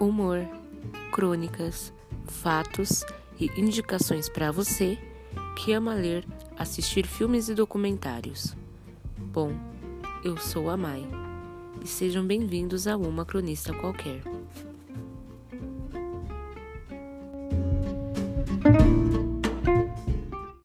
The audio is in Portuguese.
humor, crônicas, fatos e indicações para você que ama ler, assistir filmes e documentários. Bom, eu sou a Mai e sejam bem-vindos a uma cronista qualquer.